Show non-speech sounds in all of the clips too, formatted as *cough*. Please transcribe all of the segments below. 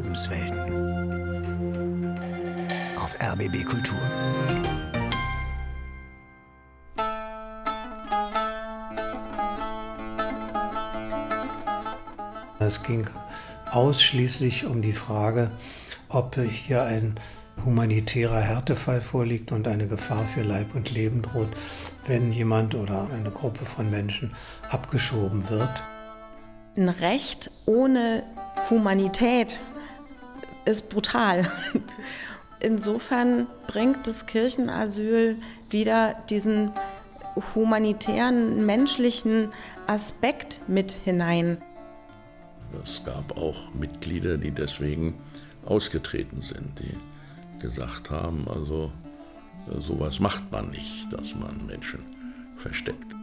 Lebenswelten. Auf RBB Kultur. Es ging ausschließlich um die Frage, ob hier ein humanitärer Härtefall vorliegt und eine Gefahr für Leib und Leben droht, wenn jemand oder eine Gruppe von Menschen abgeschoben wird. Ein Recht ohne Humanität ist brutal. *laughs* Insofern bringt das Kirchenasyl wieder diesen humanitären, menschlichen Aspekt mit hinein. Es gab auch Mitglieder, die deswegen ausgetreten sind, die gesagt haben, also sowas macht man nicht, dass man Menschen versteckt.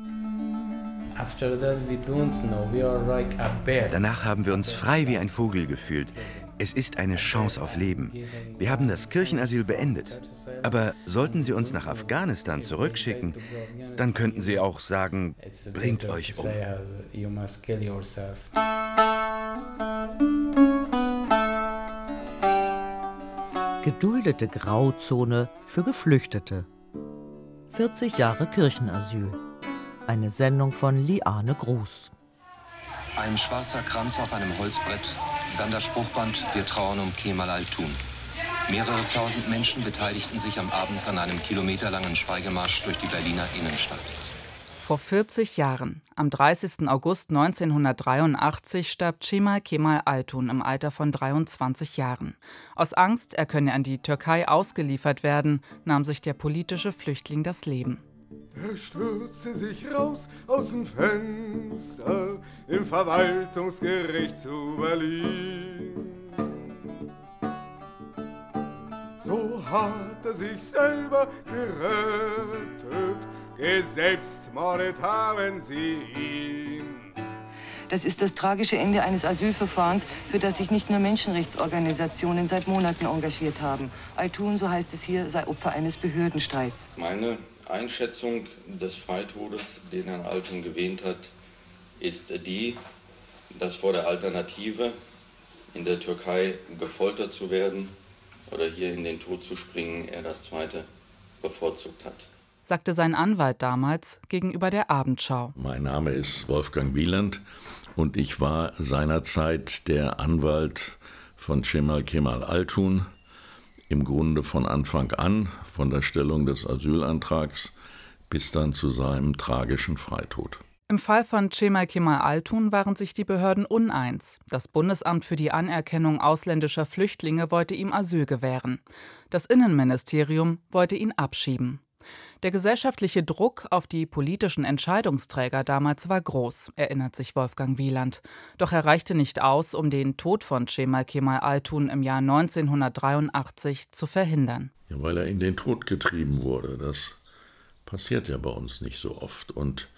Danach haben wir uns frei wie ein Vogel gefühlt. Es ist eine Chance auf Leben. Wir haben das Kirchenasyl beendet. Aber sollten Sie uns nach Afghanistan zurückschicken, dann könnten Sie auch sagen, bringt euch um. Geduldete Grauzone für Geflüchtete. 40 Jahre Kirchenasyl. Eine Sendung von Liane Gruß. Ein schwarzer Kranz auf einem Holzbrett, dann das Spruchband Wir trauern um Kemal Al-Tun. Mehrere tausend Menschen beteiligten sich am Abend an einem kilometerlangen Schweigemarsch durch die Berliner Innenstadt. Vor 40 Jahren, am 30. August 1983, starb Cemal Kemal Altun im Alter von 23 Jahren. Aus Angst, er könne an die Türkei ausgeliefert werden, nahm sich der politische Flüchtling das Leben. Er stürzte sich raus aus dem Fenster im Verwaltungsgericht zu Berlin. So hat er sich selber gerettet, geselbstmordet haben sie ihn. Das ist das tragische Ende eines Asylverfahrens, für das sich nicht nur Menschenrechtsorganisationen seit Monaten engagiert haben. Altun, so heißt es hier, sei Opfer eines Behördenstreits. Meine Einschätzung des Freitodes, den Herrn Altun gewähnt hat, ist die, dass vor der Alternative, in der Türkei gefoltert zu werden oder hier in den Tod zu springen, er das zweite bevorzugt hat sagte sein Anwalt damals gegenüber der Abendschau. Mein Name ist Wolfgang Wieland und ich war seinerzeit der Anwalt von Cemal Kemal Altun, im Grunde von Anfang an, von der Stellung des Asylantrags bis dann zu seinem tragischen Freitod. Im Fall von Cemal Kemal Altun waren sich die Behörden uneins. Das Bundesamt für die Anerkennung ausländischer Flüchtlinge wollte ihm Asyl gewähren. Das Innenministerium wollte ihn abschieben. Der gesellschaftliche Druck auf die politischen Entscheidungsträger damals war groß, erinnert sich Wolfgang Wieland. Doch er reichte nicht aus, um den Tod von Cemal Kemal Altun im Jahr 1983 zu verhindern. Ja, weil er in den Tod getrieben wurde. Das passiert ja bei uns nicht so oft. Und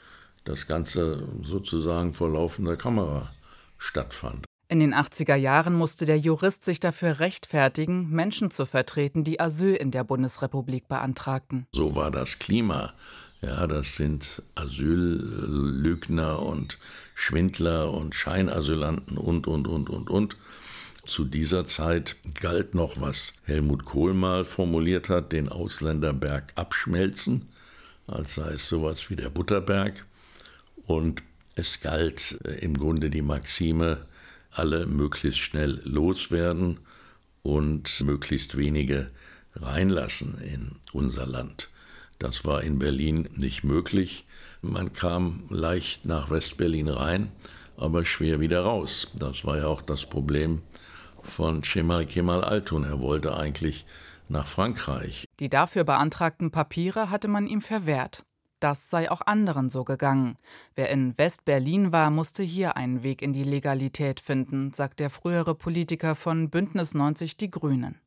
das Ganze sozusagen vor laufender Kamera stattfand. In den 80er Jahren musste der Jurist sich dafür rechtfertigen, Menschen zu vertreten, die Asyl in der Bundesrepublik beantragten. So war das Klima. Ja, das sind Asyllügner und Schwindler und Scheinasylanten und, und, und, und, und. Zu dieser Zeit galt noch, was Helmut Kohl mal formuliert hat, den Ausländerberg abschmelzen, als sei es sowas wie der Butterberg. Und es galt äh, im Grunde die Maxime, alle möglichst schnell loswerden und möglichst wenige reinlassen in unser Land. Das war in Berlin nicht möglich. Man kam leicht nach Westberlin rein, aber schwer wieder raus. Das war ja auch das Problem von Cemal Kemal Altun. Er wollte eigentlich nach Frankreich. Die dafür beantragten Papiere hatte man ihm verwehrt. Das sei auch anderen so gegangen. Wer in West-Berlin war, musste hier einen Weg in die Legalität finden, sagt der frühere Politiker von Bündnis 90 Die Grünen.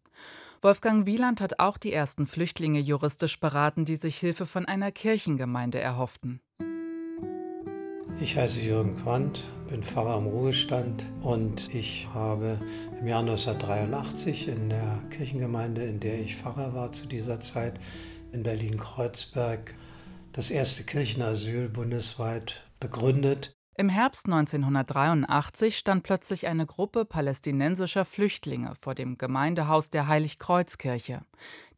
Wolfgang Wieland hat auch die ersten Flüchtlinge juristisch beraten, die sich Hilfe von einer Kirchengemeinde erhofften. Ich heiße Jürgen Quandt, bin Pfarrer im Ruhestand und ich habe im Jahr 1983 in der Kirchengemeinde, in der ich Pfarrer war zu dieser Zeit, in Berlin-Kreuzberg das erste Kirchenasyl bundesweit begründet. Im Herbst 1983 stand plötzlich eine Gruppe palästinensischer Flüchtlinge vor dem Gemeindehaus der Heiligkreuzkirche.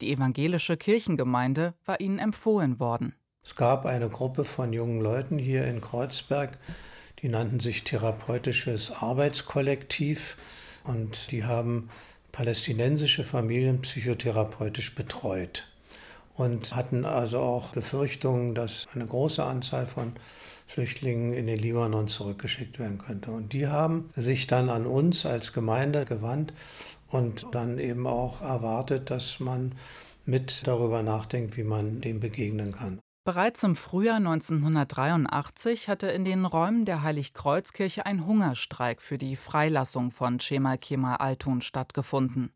Die evangelische Kirchengemeinde war ihnen empfohlen worden. Es gab eine Gruppe von jungen Leuten hier in Kreuzberg, die nannten sich Therapeutisches Arbeitskollektiv und die haben palästinensische Familien psychotherapeutisch betreut und hatten also auch Befürchtungen, dass eine große Anzahl von Flüchtlingen in den Libanon zurückgeschickt werden könnte. Und die haben sich dann an uns als Gemeinde gewandt und dann eben auch erwartet, dass man mit darüber nachdenkt, wie man dem begegnen kann. Bereits im Frühjahr 1983 hatte in den Räumen der Heiligkreuzkirche ein Hungerstreik für die Freilassung von Cemal Kemal Altun stattgefunden.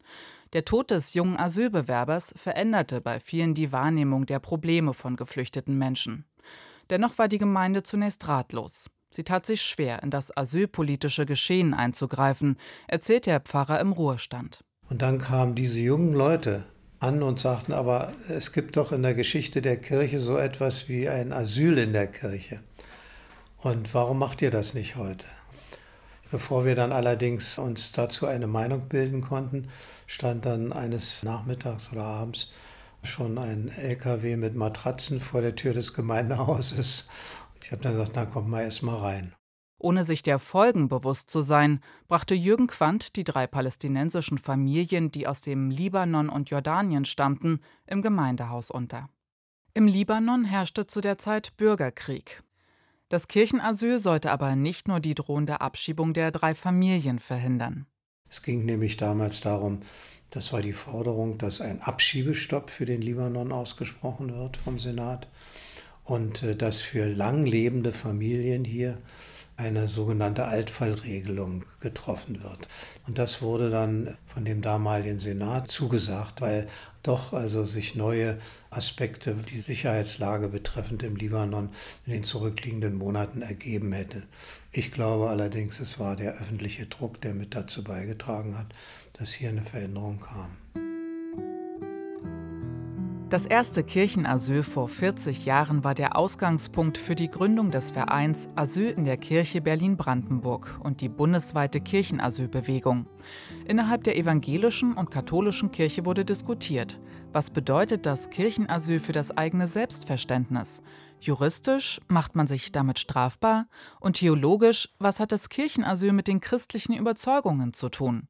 Der Tod des jungen Asylbewerbers veränderte bei vielen die Wahrnehmung der Probleme von geflüchteten Menschen. Dennoch war die Gemeinde zunächst ratlos. Sie tat sich schwer, in das asylpolitische Geschehen einzugreifen, erzählt der Pfarrer im Ruhestand. Und dann kamen diese jungen Leute an und sagten, aber es gibt doch in der Geschichte der Kirche so etwas wie ein Asyl in der Kirche. Und warum macht ihr das nicht heute? Bevor wir dann allerdings uns dazu eine Meinung bilden konnten, stand dann eines Nachmittags oder abends schon ein LKW mit Matratzen vor der Tür des Gemeindehauses. Ich habe dann gesagt, na komm mal erst mal rein. Ohne sich der Folgen bewusst zu sein, brachte Jürgen Quandt die drei palästinensischen Familien, die aus dem Libanon und Jordanien stammten, im Gemeindehaus unter. Im Libanon herrschte zu der Zeit Bürgerkrieg. Das Kirchenasyl sollte aber nicht nur die drohende Abschiebung der drei Familien verhindern. Es ging nämlich damals darum, das war die Forderung, dass ein Abschiebestopp für den Libanon ausgesprochen wird vom Senat und äh, dass für lang lebende Familien hier eine sogenannte Altfallregelung getroffen wird. Und das wurde dann von dem damaligen Senat zugesagt, weil doch also sich neue Aspekte, die Sicherheitslage betreffend im Libanon in den zurückliegenden Monaten ergeben hätte. Ich glaube allerdings, es war der öffentliche Druck, der mit dazu beigetragen hat, dass hier eine Veränderung kam. Das erste Kirchenasyl vor 40 Jahren war der Ausgangspunkt für die Gründung des Vereins Asyl in der Kirche Berlin-Brandenburg und die bundesweite Kirchenasylbewegung. Innerhalb der evangelischen und katholischen Kirche wurde diskutiert, was bedeutet das Kirchenasyl für das eigene Selbstverständnis? Juristisch macht man sich damit strafbar und theologisch, was hat das Kirchenasyl mit den christlichen Überzeugungen zu tun?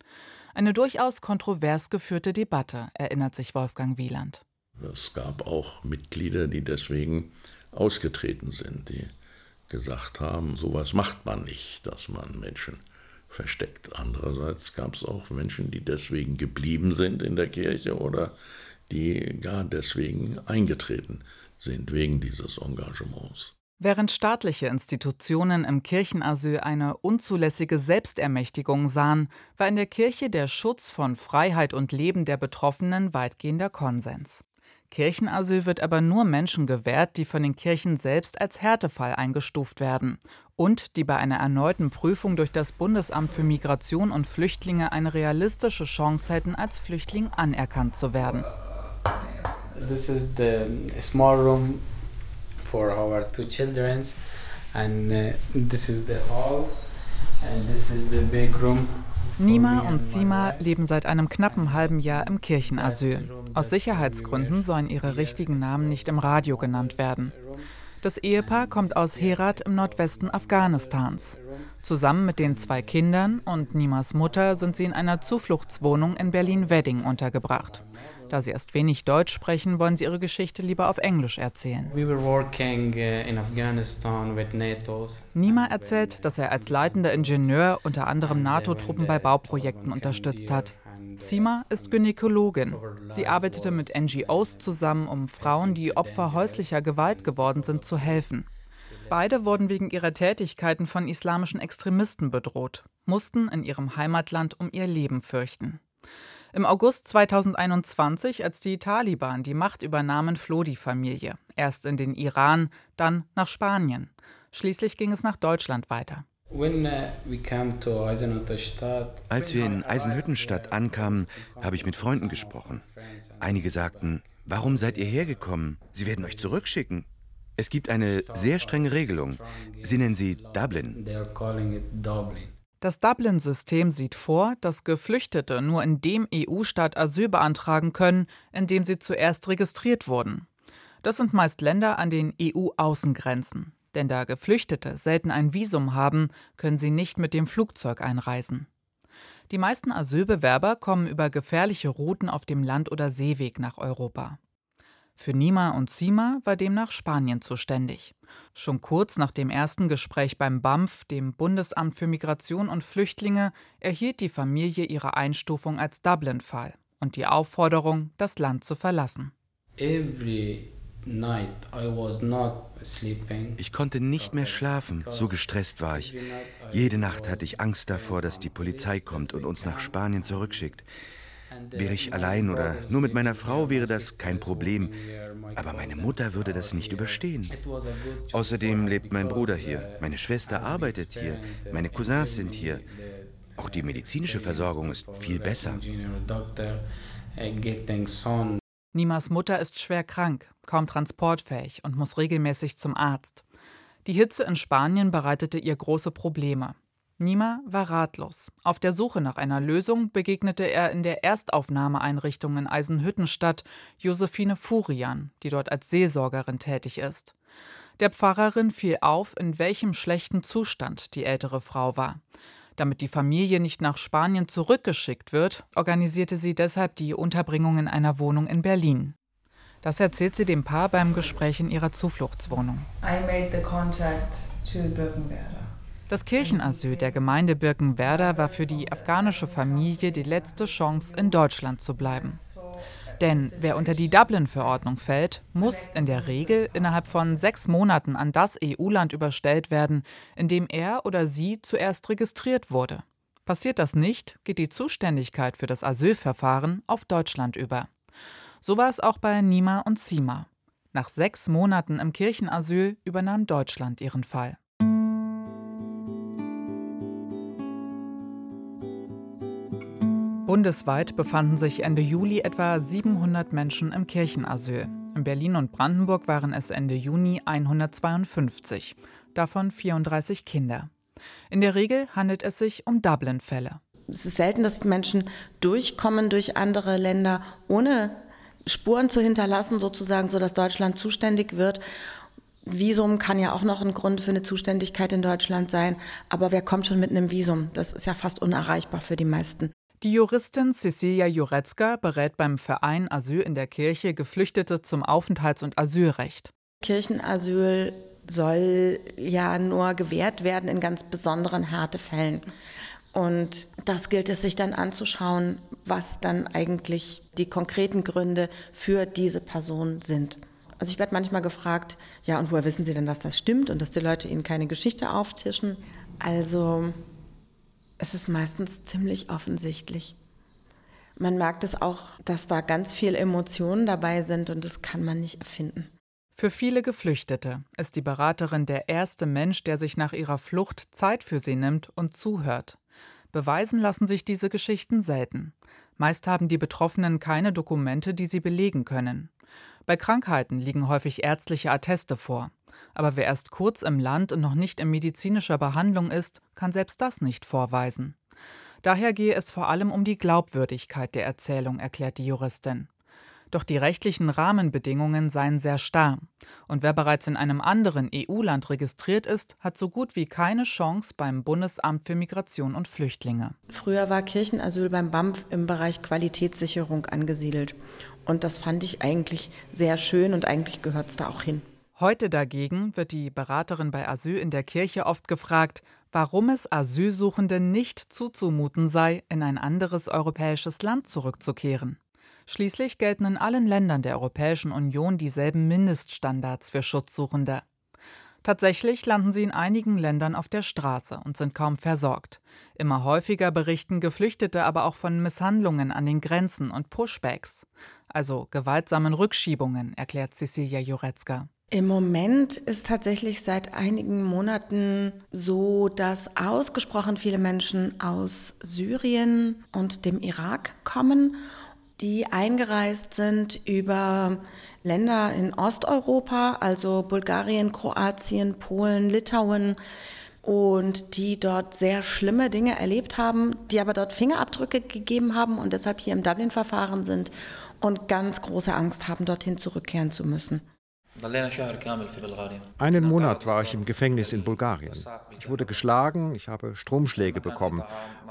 Eine durchaus kontrovers geführte Debatte, erinnert sich Wolfgang Wieland. Es gab auch Mitglieder, die deswegen ausgetreten sind, die gesagt haben, sowas macht man nicht, dass man Menschen versteckt. Andererseits gab es auch Menschen, die deswegen geblieben sind in der Kirche oder die gar deswegen eingetreten sind wegen dieses Engagements. Während staatliche Institutionen im Kirchenasyl eine unzulässige Selbstermächtigung sahen, war in der Kirche der Schutz von Freiheit und Leben der Betroffenen weitgehender Konsens. Kirchenasyl wird aber nur Menschen gewährt, die von den Kirchen selbst als Härtefall eingestuft werden und die bei einer erneuten Prüfung durch das Bundesamt für Migration und Flüchtlinge eine realistische Chance hätten, als Flüchtling anerkannt zu werden. This is the small room for our two children and uh, this is the hall and this is the big room Nima und Sima leben seit einem knappen halben Jahr im Kirchenasyl. Aus Sicherheitsgründen sollen ihre richtigen Namen nicht im Radio genannt werden. Das Ehepaar kommt aus Herat im Nordwesten Afghanistans. Zusammen mit den zwei Kindern und Nimas Mutter sind sie in einer Zufluchtswohnung in Berlin-Wedding untergebracht. Da sie erst wenig Deutsch sprechen, wollen sie ihre Geschichte lieber auf Englisch erzählen. Uh, Nima erzählt, dass er als leitender Ingenieur unter anderem NATO-Truppen bei Bauprojekten unterstützt hat. Sima ist Gynäkologin. Sie arbeitete mit NGOs zusammen, um Frauen, die Opfer häuslicher Gewalt geworden sind, zu helfen. Beide wurden wegen ihrer Tätigkeiten von islamischen Extremisten bedroht, mussten in ihrem Heimatland um ihr Leben fürchten. Im August 2021, als die Taliban die Macht übernahmen, floh die Familie. Erst in den Iran, dann nach Spanien. Schließlich ging es nach Deutschland weiter. Uh, als wir in Eisenhüttenstadt ankamen, habe ich mit Freunden gesprochen. Einige sagten, warum seid ihr hergekommen? Sie werden euch zurückschicken. Es gibt eine sehr strenge Regelung. Sie nennen sie Dublin. Das Dublin-System sieht vor, dass Geflüchtete nur in dem EU-Staat Asyl beantragen können, in dem sie zuerst registriert wurden. Das sind meist Länder an den EU-Außengrenzen. Denn da Geflüchtete selten ein Visum haben, können sie nicht mit dem Flugzeug einreisen. Die meisten Asylbewerber kommen über gefährliche Routen auf dem Land- oder Seeweg nach Europa. Für Nima und Sima war demnach Spanien zuständig. Schon kurz nach dem ersten Gespräch beim BAMF, dem Bundesamt für Migration und Flüchtlinge, erhielt die Familie ihre Einstufung als Dublin-Fall und die Aufforderung, das Land zu verlassen. Ich konnte nicht mehr schlafen, so gestresst war ich. Jede Nacht hatte ich Angst davor, dass die Polizei kommt und uns nach Spanien zurückschickt. Wäre ich allein oder nur mit meiner Frau, wäre das kein Problem. Aber meine Mutter würde das nicht überstehen. Außerdem lebt mein Bruder hier, meine Schwester arbeitet hier, meine Cousins sind hier. Auch die medizinische Versorgung ist viel besser. Nimas Mutter ist schwer krank, kaum transportfähig und muss regelmäßig zum Arzt. Die Hitze in Spanien bereitete ihr große Probleme. Nima war ratlos. Auf der Suche nach einer Lösung begegnete er in der Erstaufnahmeeinrichtung in Eisenhüttenstadt Josephine Furian, die dort als Seelsorgerin tätig ist. Der Pfarrerin fiel auf, in welchem schlechten Zustand die ältere Frau war. Damit die Familie nicht nach Spanien zurückgeschickt wird, organisierte sie deshalb die Unterbringung in einer Wohnung in Berlin. Das erzählt sie dem Paar beim Gespräch in ihrer Zufluchtswohnung. I made the contact to Birkenwerder. Das Kirchenasyl der Gemeinde Birkenwerder war für die afghanische Familie die letzte Chance, in Deutschland zu bleiben. Denn wer unter die Dublin-Verordnung fällt, muss in der Regel innerhalb von sechs Monaten an das EU-Land überstellt werden, in dem er oder sie zuerst registriert wurde. Passiert das nicht, geht die Zuständigkeit für das Asylverfahren auf Deutschland über. So war es auch bei Nima und Sima. Nach sechs Monaten im Kirchenasyl übernahm Deutschland ihren Fall. Bundesweit befanden sich Ende Juli etwa 700 Menschen im Kirchenasyl. In Berlin und Brandenburg waren es Ende Juni 152, davon 34 Kinder. In der Regel handelt es sich um Dublin-Fälle. Es ist selten, dass Menschen durchkommen durch andere Länder, ohne Spuren zu hinterlassen, sozusagen, sodass Deutschland zuständig wird. Visum kann ja auch noch ein Grund für eine Zuständigkeit in Deutschland sein, aber wer kommt schon mit einem Visum? Das ist ja fast unerreichbar für die meisten. Die Juristin Cecilia Jurecka berät beim Verein Asyl in der Kirche Geflüchtete zum Aufenthalts- und Asylrecht. Kirchenasyl soll ja nur gewährt werden in ganz besonderen Härtefällen. Und das gilt es sich dann anzuschauen, was dann eigentlich die konkreten Gründe für diese Person sind. Also ich werde manchmal gefragt, ja, und woher wissen Sie denn, dass das stimmt und dass die Leute Ihnen keine Geschichte auftischen? Also es ist meistens ziemlich offensichtlich. Man merkt es auch, dass da ganz viel Emotionen dabei sind und das kann man nicht erfinden. Für viele Geflüchtete ist die Beraterin der erste Mensch, der sich nach ihrer Flucht Zeit für sie nimmt und zuhört. Beweisen lassen sich diese Geschichten selten. Meist haben die Betroffenen keine Dokumente, die sie belegen können. Bei Krankheiten liegen häufig ärztliche Atteste vor. Aber wer erst kurz im Land und noch nicht in medizinischer Behandlung ist, kann selbst das nicht vorweisen. Daher gehe es vor allem um die Glaubwürdigkeit der Erzählung, erklärt die Juristin. Doch die rechtlichen Rahmenbedingungen seien sehr starr. Und wer bereits in einem anderen EU-Land registriert ist, hat so gut wie keine Chance beim Bundesamt für Migration und Flüchtlinge. Früher war Kirchenasyl beim BAMF im Bereich Qualitätssicherung angesiedelt. Und das fand ich eigentlich sehr schön und eigentlich gehört es da auch hin. Heute dagegen wird die Beraterin bei Asyl in der Kirche oft gefragt, warum es Asylsuchenden nicht zuzumuten sei, in ein anderes europäisches Land zurückzukehren. Schließlich gelten in allen Ländern der Europäischen Union dieselben Mindeststandards für Schutzsuchende. Tatsächlich landen sie in einigen Ländern auf der Straße und sind kaum versorgt. Immer häufiger berichten Geflüchtete aber auch von Misshandlungen an den Grenzen und Pushbacks, also gewaltsamen Rückschiebungen, erklärt Cecilia Jurecka. Im Moment ist tatsächlich seit einigen Monaten so, dass ausgesprochen viele Menschen aus Syrien und dem Irak kommen die eingereist sind über Länder in Osteuropa, also Bulgarien, Kroatien, Polen, Litauen und die dort sehr schlimme Dinge erlebt haben, die aber dort Fingerabdrücke gegeben haben und deshalb hier im Dublin-Verfahren sind und ganz große Angst haben, dorthin zurückkehren zu müssen. Einen Monat war ich im Gefängnis in Bulgarien. Ich wurde geschlagen, ich habe Stromschläge bekommen.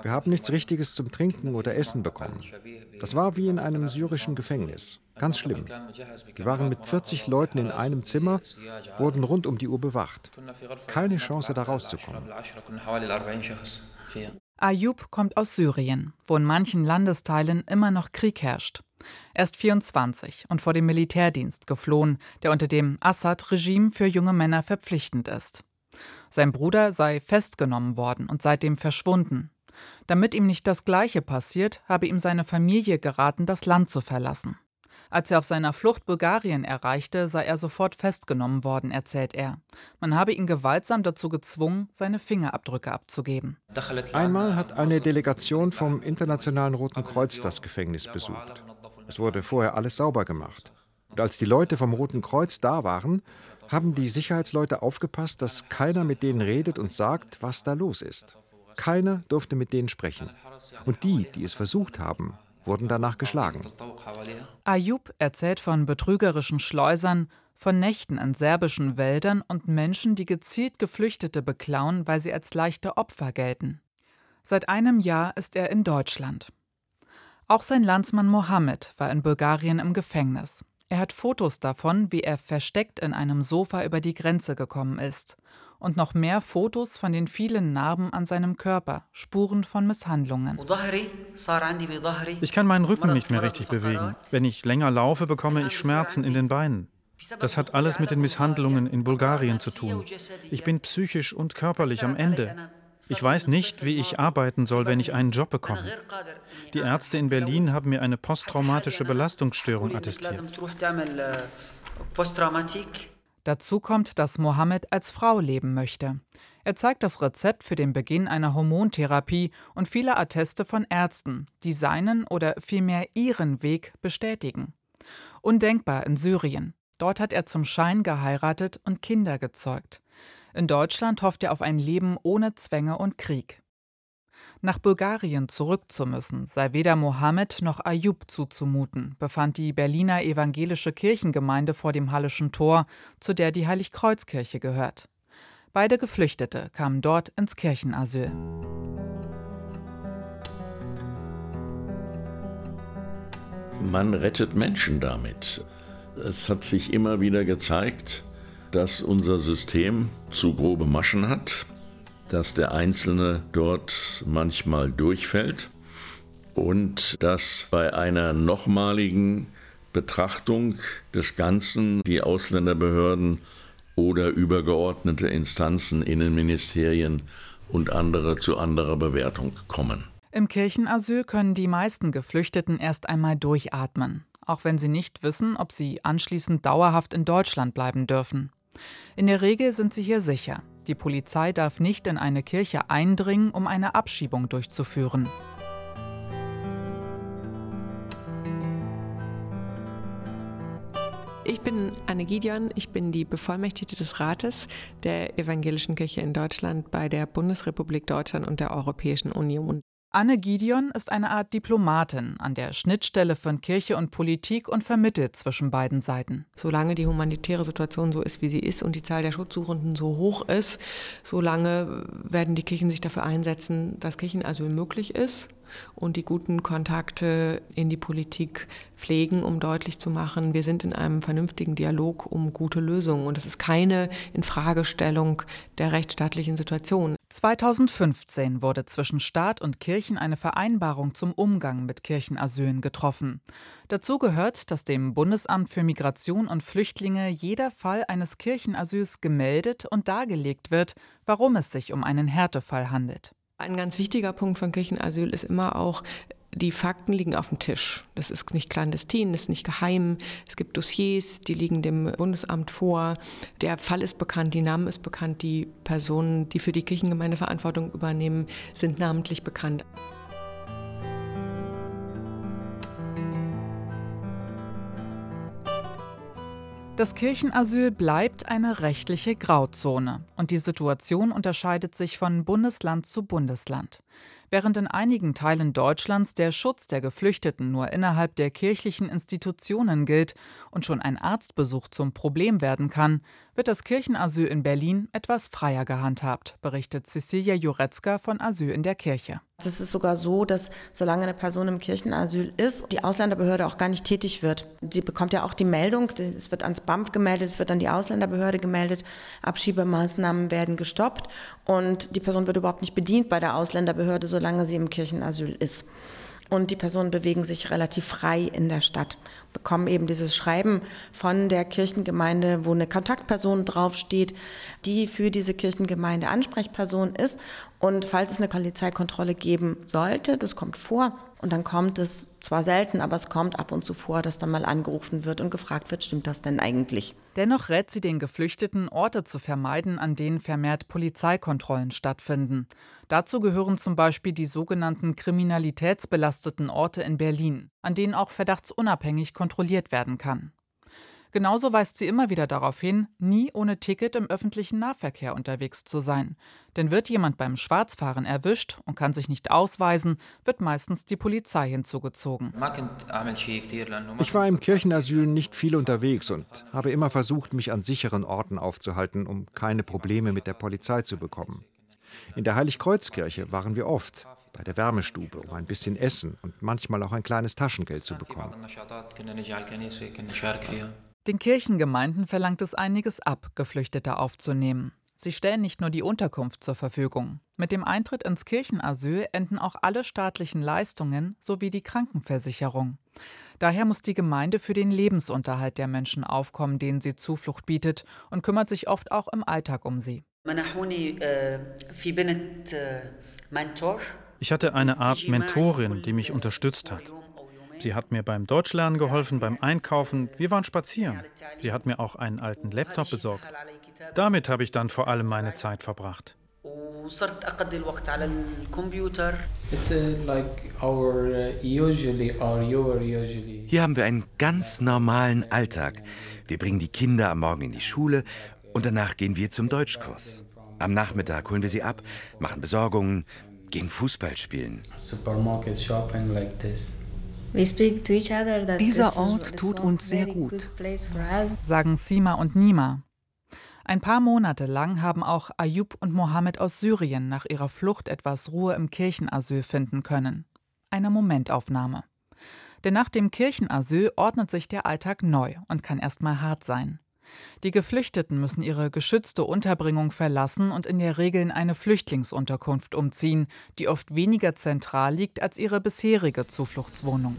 Wir haben nichts Richtiges zum Trinken oder Essen bekommen. Das war wie in einem syrischen Gefängnis. Ganz schlimm. Wir waren mit 40 Leuten in einem Zimmer, wurden rund um die Uhr bewacht. Keine Chance, da rauszukommen. Ayub kommt aus Syrien, wo in manchen Landesteilen immer noch Krieg herrscht. Er ist 24 und vor dem Militärdienst geflohen, der unter dem Assad-Regime für junge Männer verpflichtend ist. Sein Bruder sei festgenommen worden und seitdem verschwunden. Damit ihm nicht das Gleiche passiert, habe ihm seine Familie geraten, das Land zu verlassen. Als er auf seiner Flucht Bulgarien erreichte, sei er sofort festgenommen worden, erzählt er. Man habe ihn gewaltsam dazu gezwungen, seine Fingerabdrücke abzugeben. Einmal hat eine Delegation vom Internationalen Roten Kreuz das Gefängnis besucht. Es wurde vorher alles sauber gemacht. Und als die Leute vom Roten Kreuz da waren, haben die Sicherheitsleute aufgepasst, dass keiner mit denen redet und sagt, was da los ist. Keiner durfte mit denen sprechen. Und die, die es versucht haben, wurden danach geschlagen. Ayub erzählt von betrügerischen Schleusern, von Nächten in serbischen Wäldern und Menschen, die gezielt Geflüchtete beklauen, weil sie als leichte Opfer gelten. Seit einem Jahr ist er in Deutschland. Auch sein Landsmann Mohammed war in Bulgarien im Gefängnis. Er hat Fotos davon, wie er versteckt in einem Sofa über die Grenze gekommen ist. Und noch mehr Fotos von den vielen Narben an seinem Körper, Spuren von Misshandlungen. Ich kann meinen Rücken nicht mehr richtig bewegen. Wenn ich länger laufe, bekomme ich Schmerzen in den Beinen. Das hat alles mit den Misshandlungen in Bulgarien zu tun. Ich bin psychisch und körperlich am Ende. Ich weiß nicht, wie ich arbeiten soll, wenn ich einen Job bekomme. Die Ärzte in Berlin haben mir eine posttraumatische Belastungsstörung attestiert. Dazu kommt, dass Mohammed als Frau leben möchte. Er zeigt das Rezept für den Beginn einer Hormontherapie und viele Atteste von Ärzten, die seinen oder vielmehr ihren Weg bestätigen. Undenkbar in Syrien. Dort hat er zum Schein geheiratet und Kinder gezeugt. In Deutschland hofft er auf ein Leben ohne Zwänge und Krieg. Nach Bulgarien zurück zu müssen, sei weder Mohammed noch Ayub zuzumuten, befand die Berliner evangelische Kirchengemeinde vor dem Hallischen Tor, zu der die Heiligkreuzkirche gehört. Beide Geflüchtete kamen dort ins Kirchenasyl. Man rettet Menschen damit. Es hat sich immer wieder gezeigt, dass unser System zu grobe Maschen hat, dass der Einzelne dort manchmal durchfällt und dass bei einer nochmaligen Betrachtung des Ganzen die Ausländerbehörden oder übergeordnete Instanzen, Innenministerien und andere zu anderer Bewertung kommen. Im Kirchenasyl können die meisten Geflüchteten erst einmal durchatmen, auch wenn sie nicht wissen, ob sie anschließend dauerhaft in Deutschland bleiben dürfen. In der Regel sind sie hier sicher. Die Polizei darf nicht in eine Kirche eindringen, um eine Abschiebung durchzuführen. Ich bin Anne Gideon, ich bin die Bevollmächtigte des Rates der Evangelischen Kirche in Deutschland bei der Bundesrepublik Deutschland und der Europäischen Union. Anne Gideon ist eine Art Diplomatin an der Schnittstelle von Kirche und Politik und vermittelt zwischen beiden Seiten. Solange die humanitäre Situation so ist, wie sie ist und die Zahl der Schutzsuchenden so hoch ist, solange werden die Kirchen sich dafür einsetzen, dass Kirchenasyl möglich ist und die guten Kontakte in die Politik pflegen, um deutlich zu machen, wir sind in einem vernünftigen Dialog um gute Lösungen. Und es ist keine Infragestellung der rechtsstaatlichen Situation. 2015 wurde zwischen Staat und Kirchen eine Vereinbarung zum Umgang mit Kirchenasylen getroffen. Dazu gehört, dass dem Bundesamt für Migration und Flüchtlinge jeder Fall eines Kirchenasyls gemeldet und dargelegt wird, warum es sich um einen Härtefall handelt. Ein ganz wichtiger Punkt von Kirchenasyl ist immer auch, die Fakten liegen auf dem Tisch. Das ist nicht clandestin, das ist nicht geheim. Es gibt Dossiers, die liegen dem Bundesamt vor. Der Fall ist bekannt, die Namen ist bekannt, die Personen, die für die Kirchengemeinde Verantwortung übernehmen, sind namentlich bekannt. Das Kirchenasyl bleibt eine rechtliche Grauzone und die Situation unterscheidet sich von Bundesland zu Bundesland. Während in einigen Teilen Deutschlands der Schutz der Geflüchteten nur innerhalb der kirchlichen Institutionen gilt und schon ein Arztbesuch zum Problem werden kann, wird das Kirchenasyl in Berlin etwas freier gehandhabt, berichtet Cecilia Jurecka von Asyl in der Kirche. Es ist sogar so, dass solange eine Person im Kirchenasyl ist, die Ausländerbehörde auch gar nicht tätig wird. Sie bekommt ja auch die Meldung, es wird ans BAMF gemeldet, es wird an die Ausländerbehörde gemeldet, Abschiebemaßnahmen werden gestoppt und die Person wird überhaupt nicht bedient bei der Ausländerbehörde, solange sie im Kirchenasyl ist und die Personen bewegen sich relativ frei in der Stadt, bekommen eben dieses Schreiben von der Kirchengemeinde, wo eine Kontaktperson draufsteht, die für diese Kirchengemeinde Ansprechperson ist. Und falls es eine Polizeikontrolle geben sollte, das kommt vor, und dann kommt es zwar selten, aber es kommt ab und zu vor, dass dann mal angerufen wird und gefragt wird, stimmt das denn eigentlich? Dennoch rät sie den Geflüchteten, Orte zu vermeiden, an denen vermehrt Polizeikontrollen stattfinden. Dazu gehören zum Beispiel die sogenannten kriminalitätsbelasteten Orte in Berlin, an denen auch verdachtsunabhängig kontrolliert werden kann. Genauso weist sie immer wieder darauf hin, nie ohne Ticket im öffentlichen Nahverkehr unterwegs zu sein. Denn wird jemand beim Schwarzfahren erwischt und kann sich nicht ausweisen, wird meistens die Polizei hinzugezogen. Ich war im Kirchenasyl nicht viel unterwegs und habe immer versucht, mich an sicheren Orten aufzuhalten, um keine Probleme mit der Polizei zu bekommen. In der Heiligkreuzkirche waren wir oft, bei der Wärmestube, um ein bisschen Essen und manchmal auch ein kleines Taschengeld zu bekommen. Den Kirchengemeinden verlangt es einiges ab, Geflüchtete aufzunehmen. Sie stellen nicht nur die Unterkunft zur Verfügung. Mit dem Eintritt ins Kirchenasyl enden auch alle staatlichen Leistungen sowie die Krankenversicherung. Daher muss die Gemeinde für den Lebensunterhalt der Menschen aufkommen, denen sie Zuflucht bietet, und kümmert sich oft auch im Alltag um sie. Ich hatte eine Art Mentorin, die mich unterstützt hat. Sie hat mir beim Deutschlernen geholfen, beim Einkaufen. Wir waren spazieren. Sie hat mir auch einen alten Laptop besorgt. Damit habe ich dann vor allem meine Zeit verbracht. Hier haben wir einen ganz normalen Alltag. Wir bringen die Kinder am Morgen in die Schule und danach gehen wir zum Deutschkurs. Am Nachmittag holen wir sie ab, machen Besorgungen, gehen Fußball spielen. Supermarket shopping like this. Dieser Ort tut uns sehr gut, sagen Sima und Nima. Ein paar Monate lang haben auch Ayub und Mohammed aus Syrien nach ihrer Flucht etwas Ruhe im Kirchenasyl finden können. Eine Momentaufnahme. Denn nach dem Kirchenasyl ordnet sich der Alltag neu und kann erstmal hart sein. Die Geflüchteten müssen ihre geschützte Unterbringung verlassen und in der Regel in eine Flüchtlingsunterkunft umziehen, die oft weniger zentral liegt als ihre bisherige Zufluchtswohnung.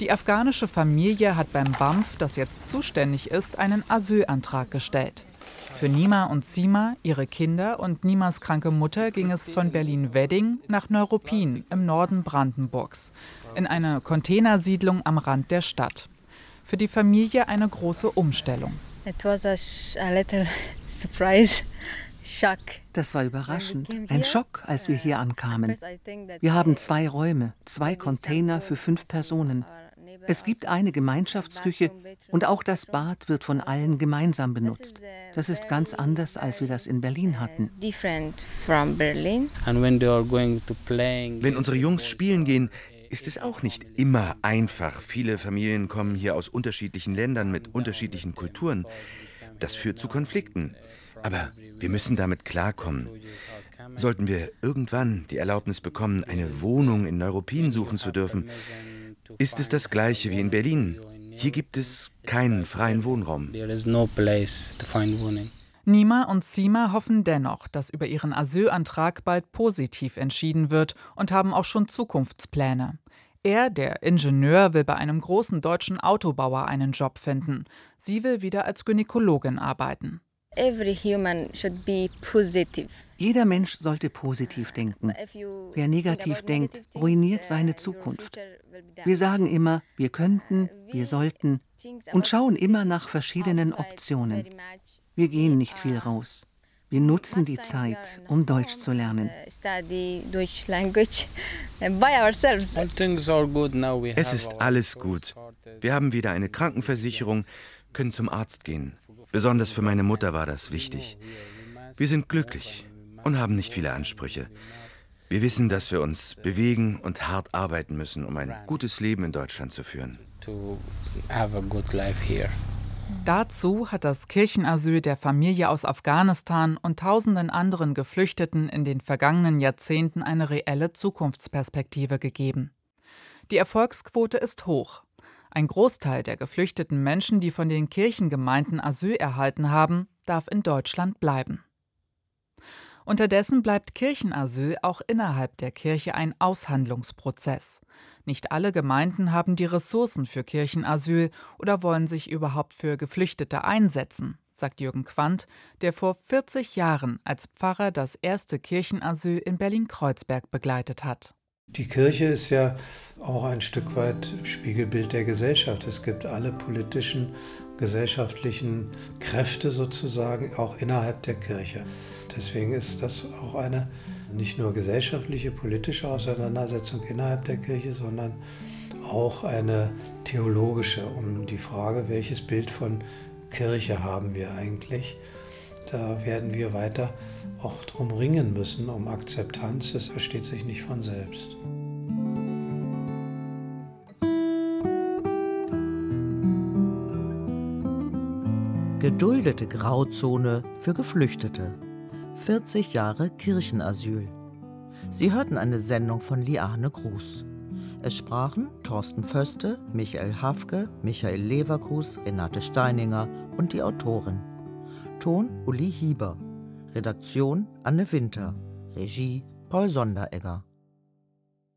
Die afghanische Familie hat beim BAMF, das jetzt zuständig ist, einen Asylantrag gestellt. Für Nima und Sima, ihre Kinder und Nimas kranke Mutter ging es von Berlin-Wedding nach Neuruppin im Norden Brandenburgs, in eine Containersiedlung am Rand der Stadt für die Familie eine große Umstellung. *laughs* Das war überraschend. Ein Schock, als wir hier ankamen. Wir haben zwei Räume, zwei Container für fünf Personen. Es gibt eine Gemeinschaftsküche und auch das Bad wird von allen gemeinsam benutzt. Das ist ganz anders, als wir das in Berlin hatten. Wenn unsere Jungs spielen gehen, ist es auch nicht immer einfach. Viele Familien kommen hier aus unterschiedlichen Ländern mit unterschiedlichen Kulturen. Das führt zu Konflikten. Aber wir müssen damit klarkommen. Sollten wir irgendwann die Erlaubnis bekommen, eine Wohnung in Neuruppin suchen zu dürfen, ist es das gleiche wie in Berlin. Hier gibt es keinen freien Wohnraum. Nima und Sima hoffen dennoch, dass über ihren Asylantrag bald positiv entschieden wird und haben auch schon Zukunftspläne. Er, der Ingenieur, will bei einem großen deutschen Autobauer einen Job finden. Sie will wieder als Gynäkologin arbeiten. Jeder Mensch sollte positiv denken. Wer negativ denkt, ruiniert seine Zukunft. Wir sagen immer, wir könnten, wir sollten und schauen immer nach verschiedenen Optionen. Wir gehen nicht viel raus. Wir nutzen die Zeit, um Deutsch zu lernen. *laughs* Es ist alles gut. Wir haben wieder eine Krankenversicherung. können zum Arzt gehen. Besonders für meine Mutter war das wichtig. Wir sind glücklich und haben nicht viele Ansprüche. Wir wissen, dass wir uns bewegen und hart arbeiten müssen, um ein gutes Leben in Deutschland zu führen. Dazu hat das Kirchenasyl der Familie aus Afghanistan und tausenden anderen Geflüchteten in den vergangenen Jahrzehnten eine reelle Zukunftsperspektive gegeben. Die Erfolgsquote ist hoch. Ein Großteil der geflüchteten Menschen, die von den Kirchengemeinden Asyl erhalten haben, darf in Deutschland bleiben. Unterdessen bleibt Kirchenasyl auch innerhalb der Kirche ein Aushandlungsprozess. Nicht alle Gemeinden haben die Ressourcen für Kirchenasyl oder wollen sich überhaupt für Geflüchtete einsetzen, sagt Jürgen Quandt, der vor 40 Jahren als Pfarrer das erste Kirchenasyl in Berlin-Kreuzberg begleitet hat. Die Kirche ist ja auch ein Stück weit Spiegelbild der Gesellschaft. Es gibt alle politischen, gesellschaftlichen Kräfte sozusagen auch innerhalb der Kirche. Deswegen ist das auch eine nicht nur gesellschaftliche, politische Auseinandersetzung innerhalb der Kirche, sondern auch eine theologische um die Frage, welches Bild von Kirche haben wir eigentlich. Da werden wir weiter auch drum ringen müssen, um Akzeptanz. Das versteht sich nicht von selbst. Geduldete Grauzone für Geflüchtete. 40 Jahre Kirchenasyl. Sie hörten eine Sendung von Liane Gruß. Es sprachen Thorsten Föste, Michael Hafke, Michael Leverkus, Renate Steininger und die Autorin. Ton Uli Hieber. Redaktion Anne Winter. Regie Paul Sonderegger.